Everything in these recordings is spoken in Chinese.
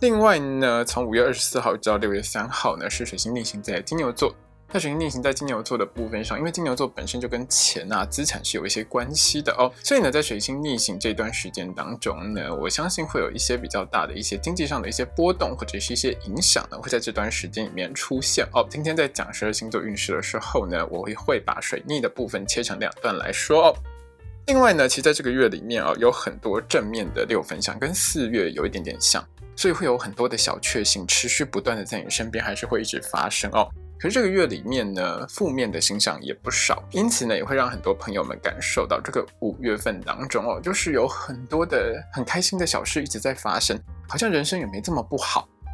另外呢，从五月二十四号到六月三号呢，是水星逆行在金牛座。那水星逆行在金牛座的部分上，因为金牛座本身就跟钱啊、资产是有一些关系的哦，所以呢，在水星逆行这段时间当中呢，我相信会有一些比较大的一些经济上的一些波动，或者是一些影响呢，会在这段时间里面出现哦。今天在讲十二星座运势的时候呢，我会会把水逆的部分切成两段来说哦。另外呢，其实在这个月里面啊，有很多正面的六分相，跟四月有一点点像。所以会有很多的小确幸持续不断的在你身边，还是会一直发生哦。可是这个月里面呢，负面的星象也不少，因此呢，也会让很多朋友们感受到这个五月份当中哦，就是有很多的很开心的小事一直在发生，好像人生也没这么不好。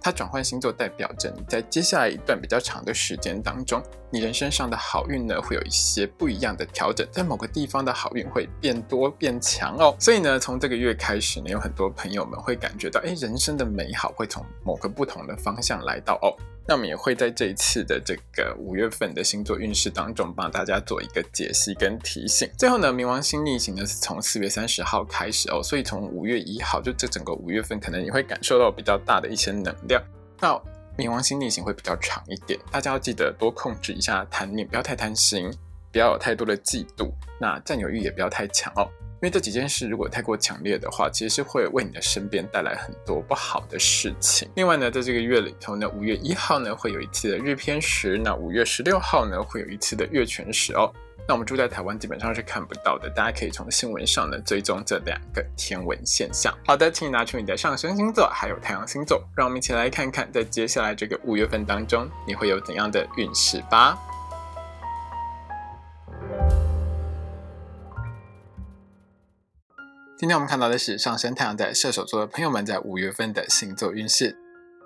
它转换星座，代表着你在接下来一段比较长的时间当中，你人生上的好运呢，会有一些不一样的调整，在某个地方的好运会变多变强哦。所以呢，从这个月开始呢，有很多朋友们会感觉到，哎，人生的美好会从某个不同的方向来到哦。那我们也会在这一次的这个五月份的星座运势当中，帮大家做一个解析跟提醒。最后呢，冥王星逆行呢是从四月三十号开始哦，所以从五月一号，就这整个五月份，可能你会感受到比较大的一些能量。那冥王星逆行会比较长一点，大家要记得多控制一下贪念，不要太贪心，不要有太多的嫉妒，那占有欲也不要太强哦。因为这几件事如果太过强烈的话，其实是会为你的身边带来很多不好的事情。另外呢，在这个月里头呢，五月一号呢会有一次的日偏食，那五月十六号呢会有一次的月全食哦。那我们住在台湾基本上是看不到的，大家可以从新闻上呢追踪这两个天文现象。好的，请你拿出你的上升星座还有太阳星座，让我们一起来看看在接下来这个五月份当中你会有怎样的运势吧。今天我们看到的是上升太阳在射手座的朋友们在五月份的星座运势。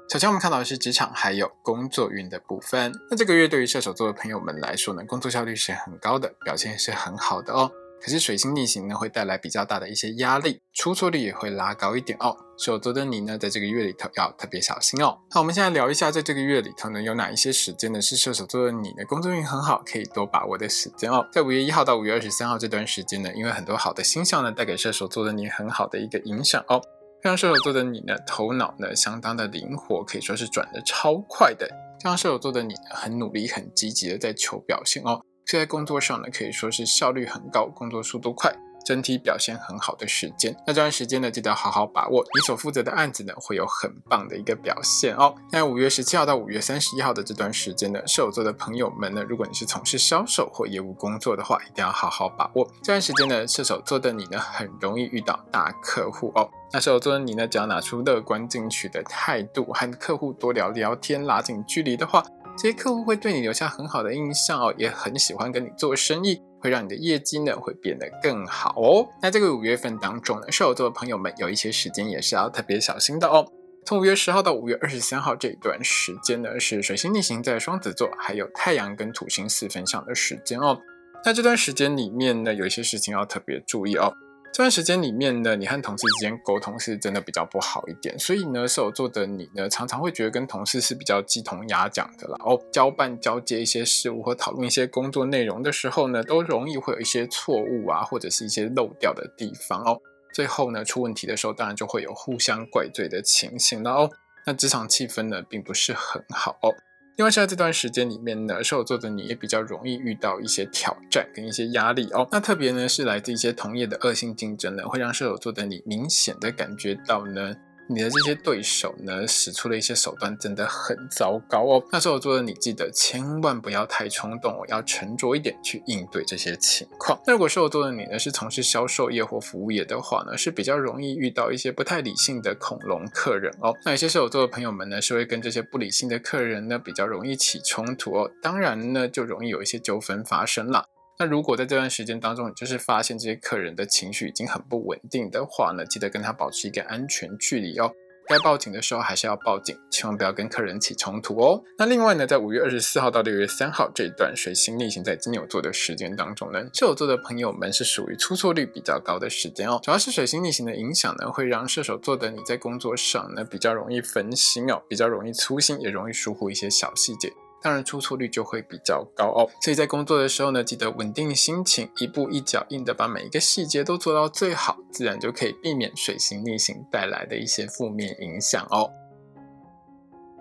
首先我们看到的是职场还有工作运的部分。那这个月对于射手座的朋友们来说呢，工作效率是很高的，表现是很好的哦。可是水星逆行呢，会带来比较大的一些压力，出错率也会拉高一点哦。射手座的你呢，在这个月里头要特别小心哦。那我们现在聊一下，在这个月里头呢，有哪一些时间呢是射手座的你的工作运很好，可以多把握的时间哦。在五月一号到五月二十三号这段时间呢，因为很多好的星象呢，带给射手座的你很好的一个影响哦。让射手座的你呢，头脑呢相当的灵活，可以说是转的超快的。让射手座的你呢，很努力、很积极的在求表现哦。在工作上呢，可以说是效率很高，工作速度快。整体表现很好的时间。那这段时间呢，记得好好把握，你所负责的案子呢，会有很棒的一个表现哦。那五月十七号到五月三十一号的这段时间呢，射手座的朋友们呢，如果你是从事销售或业务工作的话，一定要好好把握这段时间呢。射手座的你呢，很容易遇到大客户哦。那射手座的你呢，只要拿出乐观进取的态度，和客户多聊聊天，拉近距离的话，这些客户会对你留下很好的印象哦，也很喜欢跟你做生意，会让你的业绩呢会变得更好哦。那这个五月份当中呢，射手座的朋友们有一些时间也是要特别小心的哦。从五月十号到五月二十三号这一段时间呢，是水星逆行在双子座，还有太阳跟土星四分相的时间哦。那这段时间里面呢，有一些事情要特别注意哦。这段时间里面呢，你和同事之间沟通是真的比较不好一点，所以呢，射手座的你呢，常常会觉得跟同事是比较鸡同鸭讲的啦。哦，交办交接一些事务或讨论一些工作内容的时候呢，都容易会有一些错误啊，或者是一些漏掉的地方哦。最后呢，出问题的时候，当然就会有互相怪罪的情形了哦。那职场气氛呢，并不是很好哦。因为是，在这段时间里面呢，射手座的你也比较容易遇到一些挑战跟一些压力哦。那特别呢，是来自一些同业的恶性竞争呢，会让射手座的你明显的感觉到呢。你的这些对手呢，使出了一些手段，真的很糟糕哦。那射手座的你，记得千万不要太冲动哦，要沉着一点去应对这些情况。那如果射手座的你呢，是从事销售业或服务业的话呢，是比较容易遇到一些不太理性的恐龙客人哦。那有些射手座的朋友们呢，是会跟这些不理性的客人呢，比较容易起冲突哦。当然呢，就容易有一些纠纷发生了。那如果在这段时间当中，你就是发现这些客人的情绪已经很不稳定的话呢，记得跟他保持一个安全距离哦。该报警的时候还是要报警，千万不要跟客人起冲突哦。那另外呢，在五月二十四号到六月三号这一段水星逆行在金牛座的时间当中呢，射手座的朋友们是属于出错率比较高的时间哦。主要是水星逆行的影响呢，会让射手座的你在工作上呢比较容易分心哦，比较容易粗心，也容易疏忽一些小细节。当然出错率就会比较高哦，所以在工作的时候呢，记得稳定心情，一步一脚印的把每一个细节都做到最好，自然就可以避免水星逆行带来的一些负面影响哦。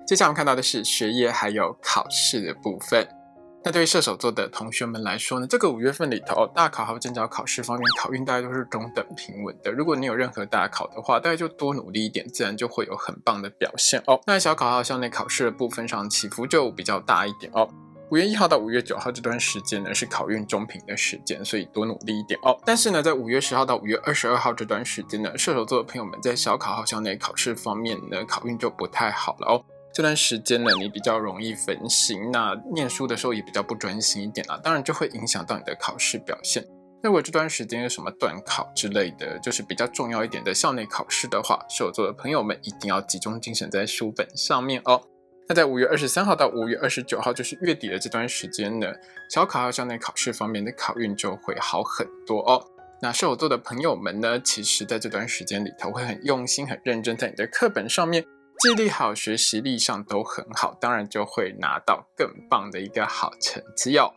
接下来我们看到的是学业还有考试的部分。那对于射手座的同学们来说呢，这个五月份里头，大考还有正教考试方面，考运大概都是中等平稳的。如果你有任何大考的话，大概就多努力一点，自然就会有很棒的表现哦。那小考还有校内考试的部分上，起伏就比较大一点哦。五月一号到五月九号这段时间呢，是考运中平的时间，所以多努力一点哦。但是呢，在五月十号到五月二十二号这段时间呢，射手座的朋友们在小考和校内考试方面呢，考运就不太好了哦。这段时间呢，你比较容易分心，那念书的时候也比较不专心一点啊，当然就会影响到你的考试表现。如果这段时间有什么断考之类的，就是比较重要一点的校内考试的话，射手座的朋友们一定要集中精神在书本上面哦。那在五月二十三号到五月二十九号，就是月底的这段时间呢，小考和校内考试方面的考运就会好很多哦。那射手座的朋友们呢，其实在这段时间里头会很用心、很认真在你的课本上面。记忆力好，学习力上都很好，当然就会拿到更棒的一个好成绩哦。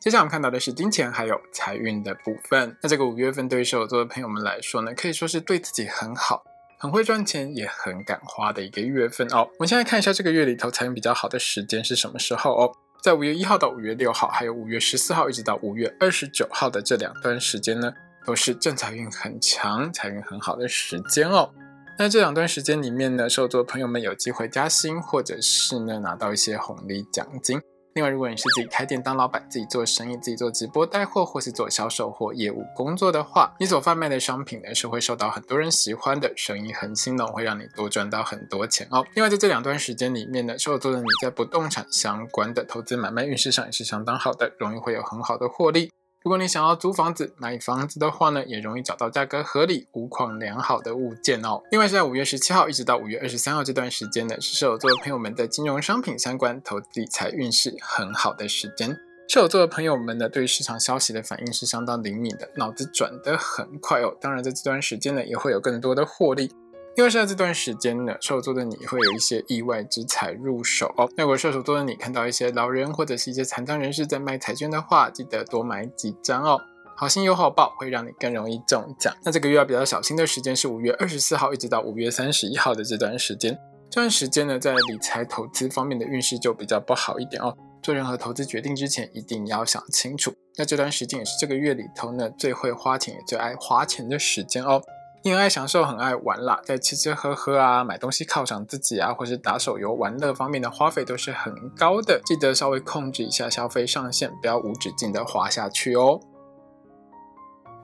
接下来我们看到的是金钱还有财运的部分。那这个五月份对于射手座的朋友们来说呢，可以说是对自己很好、很会赚钱、也很敢花的一个月份哦。我们现在看一下这个月里头财运比较好的时间是什么时候哦？在五月一号到五月六号，还有五月十四号一直到五月二十九号的这两段时间呢，都是正财运很强、财运很好的时间哦。那这两段时间里面呢，受座朋友们有机会加薪，或者是呢拿到一些红利奖金。另外，如果你是自己开店当老板，自己做生意，自己做直播带货，或是做销售或业务工作的话，你所贩卖的商品呢是会受到很多人喜欢的，生意很兴隆，会让你多赚到很多钱哦。另外，在这两段时间里面呢，受座的你在不动产相关的投资买卖运势上也是相当好的，容易会有很好的获利。如果你想要租房子、买房子的话呢，也容易找到价格合理、无况良好的物件哦。另外，是在五月十七号一直到五月二十三号这段时间呢，是射手座的朋友们的金融商品相关投资理财运势很好的时间。射手座的朋友们呢，对于市场消息的反应是相当灵敏的，脑子转得很快哦。当然，在这段时间呢，也会有更多的获利。因为在这段时间呢，射手座的你会有一些意外之财入手哦。那如果射手座的你看到一些老人或者是一些残障人士在卖彩券的话，记得多买几张哦。好心有好报，会让你更容易中奖。那这个月要比较小心的时间是五月二十四号一直到五月三十一号的这段时间。这段时间呢，在理财投资方面的运势就比较不好一点哦。做任何投资决定之前一定要想清楚。那这段时间也是这个月里头呢最会花钱也最爱花钱的时间哦。很爱享受，很爱玩啦，在吃吃喝喝啊，买东西犒赏自己啊，或是打手游玩乐方面的花费都是很高的。记得稍微控制一下消费上限，不要无止境的花下去哦。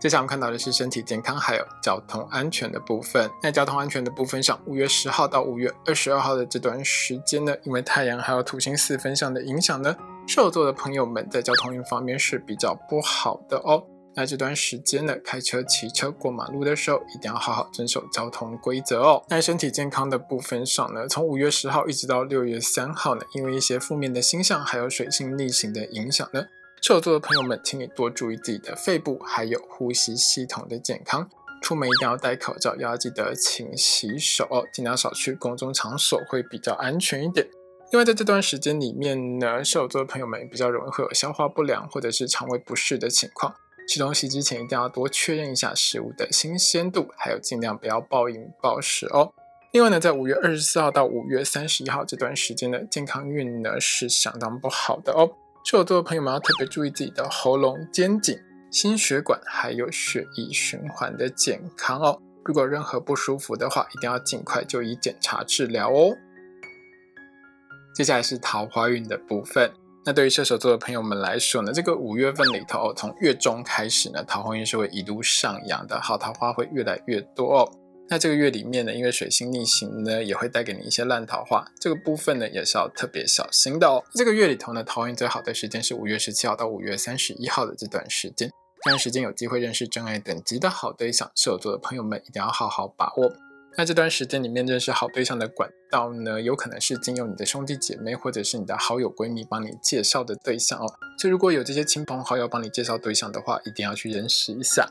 接下来我们看到的是身体健康还有交通安全的部分。在交通安全的部分上，五月十号到五月二十二号的这段时间呢，因为太阳还有土星四分相的影响呢，射手座的朋友们在交通运方面是比较不好的哦。那这段时间呢，开车、骑车过马路的时候，一定要好好遵守交通规则哦。在身体健康的部分上呢，从五月十号一直到六月三号呢，因为一些负面的星象还有水星逆行的影响呢，射手座的朋友们，请你多注意自己的肺部还有呼吸系统的健康。出门一定要戴口罩，要记得勤洗手，尽量少去公众场所，会比较安全一点。因为在这段时间里面呢，射手座的朋友们比较容易会有消化不良或者是肠胃不适的情况。吃东西之前一定要多确认一下食物的新鲜度，还有尽量不要暴饮暴食哦。另外呢，在五月二十四号到五月三十一号这段时间呢，健康运呢是相当不好的哦。射手座的朋友们要特别注意自己的喉咙、肩颈、心血管还有血液循环的健康哦。如果任何不舒服的话，一定要尽快就医检查治疗哦。接下来是桃花运的部分。那对于射手座的朋友们来说呢，这个五月份里头，从月中开始呢，桃花运是会一路上扬的，好桃花会越来越多哦。那这个月里面呢，因为水星逆行呢，也会带给你一些烂桃花，这个部分呢也是要特别小心的哦。这个月里头呢，桃花运最好的时间是五月十七号到五月三十一号的这段时间，这段时间有机会认识真爱等级的好对象，射手座的朋友们一定要好好把握。那这段时间里面认识好对象的管道呢，有可能是经由你的兄弟姐妹或者是你的好友闺蜜帮你介绍的对象哦。所以如果有这些亲朋好友帮你介绍对象的话，一定要去认识一下。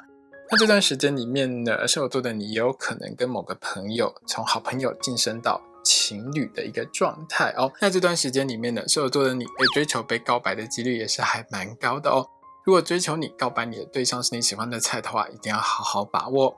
那这段时间里面呢，射手座的你也有可能跟某个朋友从好朋友晋升到情侣的一个状态哦。那这段时间里面呢，射手座的你被追求、被告白的几率也是还蛮高的哦。如果追求你、告白你的对象是你喜欢的菜的话，一定要好好把握。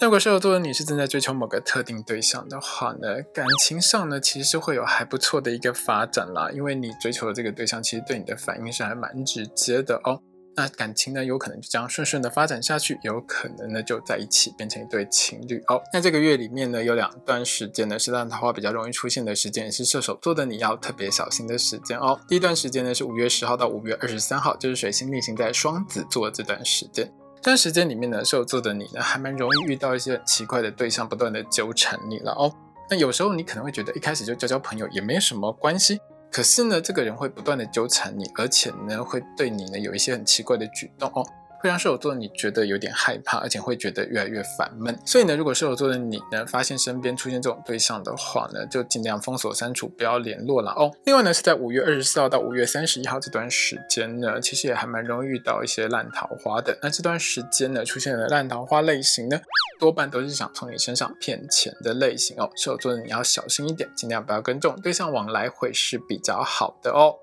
那如果射手座的你是正在追求某个特定对象的话呢，感情上呢其实是会有还不错的一个发展啦，因为你追求的这个对象其实对你的反应是还蛮直接的哦。那感情呢有可能就这样顺顺的发展下去，有可能呢就在一起变成一对情侣哦。那这个月里面呢有两段时间呢是让桃花比较容易出现的时间，也是射手座的你要特别小心的时间哦。第一段时间呢是五月十号到五月二十三号，就是水星逆行在双子座这段时间。这段时间里面呢，射手座的你呢，还蛮容易遇到一些奇怪的对象，不断的纠缠你了哦。那有时候你可能会觉得一开始就交交朋友也没什么关系，可是呢，这个人会不断的纠缠你，而且呢，会对你呢有一些很奇怪的举动哦。会让射手座的你觉得有点害怕，而且会觉得越来越烦闷。所以呢，如果射手座的你呢发现身边出现这种对象的话呢，就尽量封锁删除，不要联络了哦。另外呢，是在五月二十四号到五月三十一号这段时间呢，其实也还蛮容易遇到一些烂桃花的。那这段时间呢，出现的烂桃花类型呢，多半都是想从你身上骗钱的类型哦。射手座的你要小心一点，尽量不要跟这种对象往来，会是比较好的哦。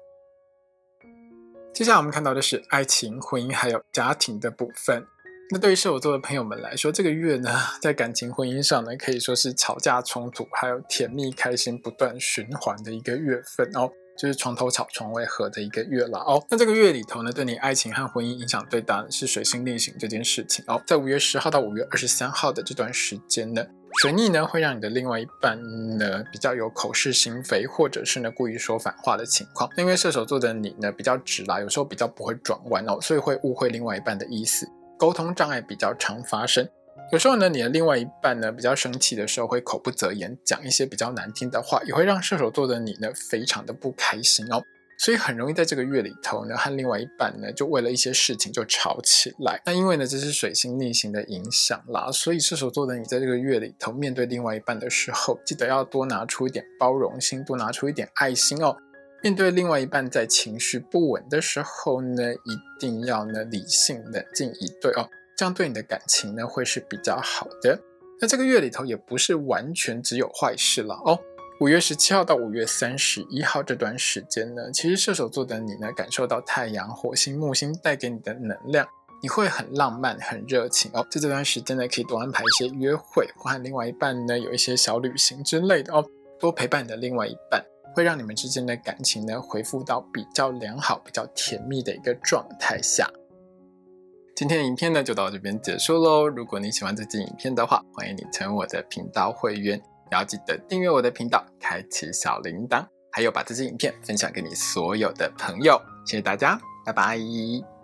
接下来我们看到的是爱情、婚姻还有家庭的部分。那对于射手座的朋友们来说，这个月呢，在感情、婚姻上呢，可以说是吵架、冲突，还有甜蜜、开心不断循环的一个月份哦，就是床头吵、床尾和的一个月了哦。那这个月里头呢，对你爱情和婚姻影响最大的是水星逆行这件事情哦。在五月十号到五月二十三号的这段时间呢。水逆呢，会让你的另外一半呢比较有口是心非，或者是呢故意说反话的情况。因为射手座的你呢比较直啦，有时候比较不会转弯哦，所以会误会另外一半的意思，沟通障碍比较常发生。有时候呢，你的另外一半呢比较生气的时候，会口不择言，讲一些比较难听的话，也会让射手座的你呢非常的不开心哦。所以很容易在这个月里头呢，和另外一半呢，就为了一些事情就吵起来。那因为呢，这是水星逆行的影响啦，所以射手座的你在这个月里头面对另外一半的时候，记得要多拿出一点包容心，多拿出一点爱心哦。面对另外一半在情绪不稳的时候呢，一定要呢理性冷静以对哦，这样对你的感情呢会是比较好的。那这个月里头也不是完全只有坏事了哦。五月十七号到五月三十一号这段时间呢，其实射手座的你呢，感受到太阳、火星、木星带给你的能量，你会很浪漫、很热情哦。在这段时间呢，可以多安排一些约会，或和另外一半呢有一些小旅行之类的哦，多陪伴你的另外一半，会让你们之间的感情呢恢复到比较良好、比较甜蜜的一个状态下。今天的影片呢就到这边结束喽。如果你喜欢这支影片的话，欢迎你成为我的频道会员，也要记得订阅我的频道，开启小铃铛，还有把这支影片分享给你所有的朋友。谢谢大家，拜拜。